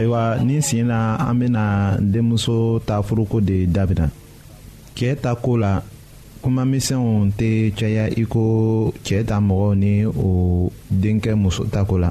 ayiwa nin sen na an bɛna denmuso ta furuko de dabila cɛ ta ko la kuma misɛnw tɛ caya iko cɛ ta mɔgɔw ni o denkɛ muso ta ko la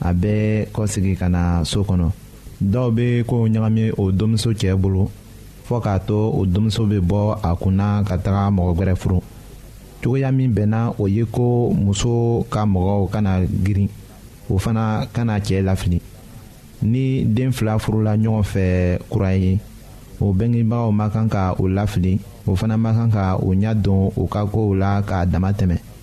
a bɛ kɔsegin ka na so kɔnɔ dɔw bɛ ko ɲagami o denmuso cɛ bolo fɔ k'a to o denmuso bɛ bɔ a kunna ka taga mɔgɔ wɛrɛ furu cogoya min bɛnna o ye ko muso ka mɔgɔw kana girin o fana kana cɛ lafili ni den fila furula ɲɔgɔn fɛ kura ye o bɛngebagaw ma kan ka o lafili o fana ma kan ka o ɲɛ don u ka kow la k'a dama tɛmɛ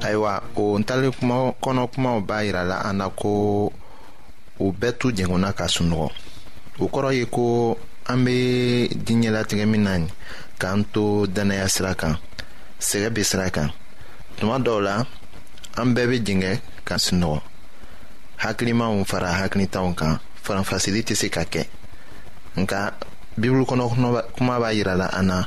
ayiwa o ntalen kuma kɔnɔ kumaw b'a yira la an na ko u bɛɛ tu jɛngɔnna ka sunɔgɔ o kɔrɔ ye ko an bɛ diɲɛlatigɛ min na nin k'an to dannaya sira kan sɛgɛ bɛ sira kan tuma dɔw la an bɛɛ bɛ jɛngɛ ka sunɔgɔ hakilimaw fara hakilitanw kan faranfasili tɛ se ka kɛ nka bibulu kɔnɔ kuma b'a jira la an na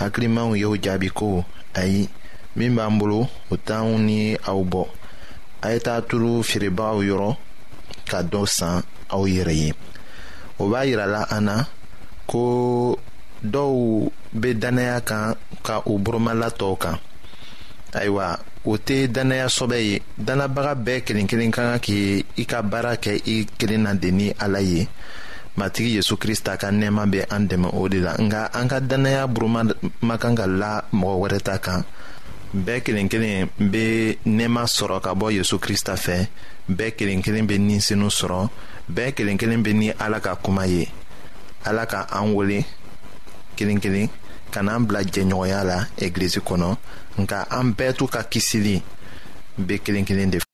hakilimaw y'o jaabi ko ayi min b'an bolo o t'anw ni aw bɔ a ye taa turu feerebagaw yɔrɔ ka dɔ san aw yɛrɛ ye o b'a yirala an na ko dɔw bɛ dannaya kan ka u boromala tɔw kan ayiwa o tɛ dannaya sɔbɛ ye dannabaga bɛɛ kelen kelen ka kan k'i i ka baara kɛ i kelen na de ni ala ye matigi yezu krista ka nɛɛma bɛ an dɛmɛ o de la nka an ka dannaya buruma ma kan ka la mɔgɔ wɛrɛ ta kan bɛɛ kelen kelen bɛ nɛɛma sɔrɔ ka bɔ yezu krista fɛ bɛɛ kelen kelen bɛ ninsenu sɔrɔ bɛɛ kelen kelen bɛ ni ala ka kuma ye ala ka an wele kelen kelen ka n'an bila jɛɲɔgɔnya la egilizi kɔnɔ nka an bɛɛ t'u ka kisili bɛ kelen kelen de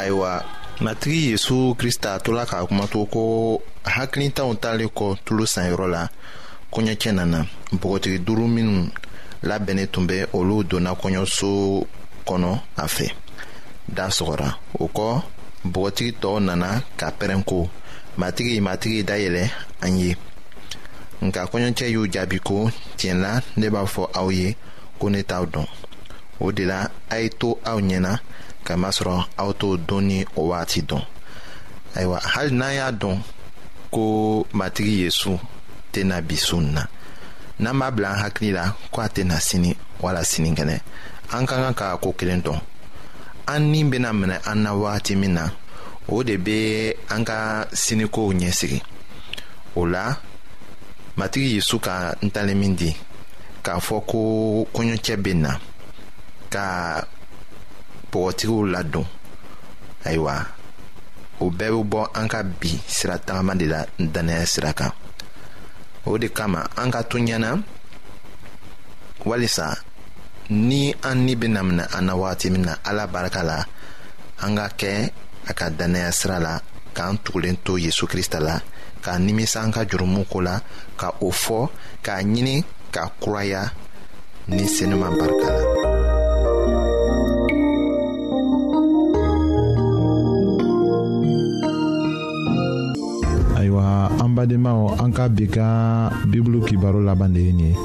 ayiwa matigi yezu krista tola k'a kuma to ko hakilitanw talen kɔ tulo sanyɔrɔ la kɔɲɔcɛ nana npogotigi duuru minnu labɛnnen tun bɛ olu donna kɔɲɔso kɔnɔ a fɛ da sɔgɔra o kɔ npogotigi tɔw nana ka pɛrɛnko matigi matigi dayɛlɛ an ye nka kɔɲɔcɛ y'u jaabi ko tiɲɛ la ne b'a fɔ aw ye ko ne t'aw dɔn o de la a ye to aw ɲɛ na kamasɔrɔ aw t'o dɔn ni o waati dɔn ayiwa hali n'an y'a dɔn ko matigi yesu tɛna bi su nin na n'an b'a bila an hakili la ko a tɛna sini wala sinikɛnɛ an ka kan ka ko kelen dɔn an ni bɛna minɛ an na wagati min na o de bɛ an ka sinikow ɲɛsigi o la matigi yezu ka ntalen min di k'a fɔ ko kɔɲɔcɛ bɛ na ka bɔgɔtigiw ladon ayiwa o bɛɛ bɛ bɔ an ka bi sira tagama de la dannaya sira kan o de kama an ka to ɲɛna walisa ni an ni bɛna minɛ an na wagati min na ala barika la an ka kɛ a ka dannaya sira la k'an tugulen to yezu krista la k'a nimisa an ka jurumu ko la ka o fɔ k'a ɲini ka kuraya ni senuma barika la ayiwa an badenmaw an ka bi ka bibulu kibaro laban de ye nin ye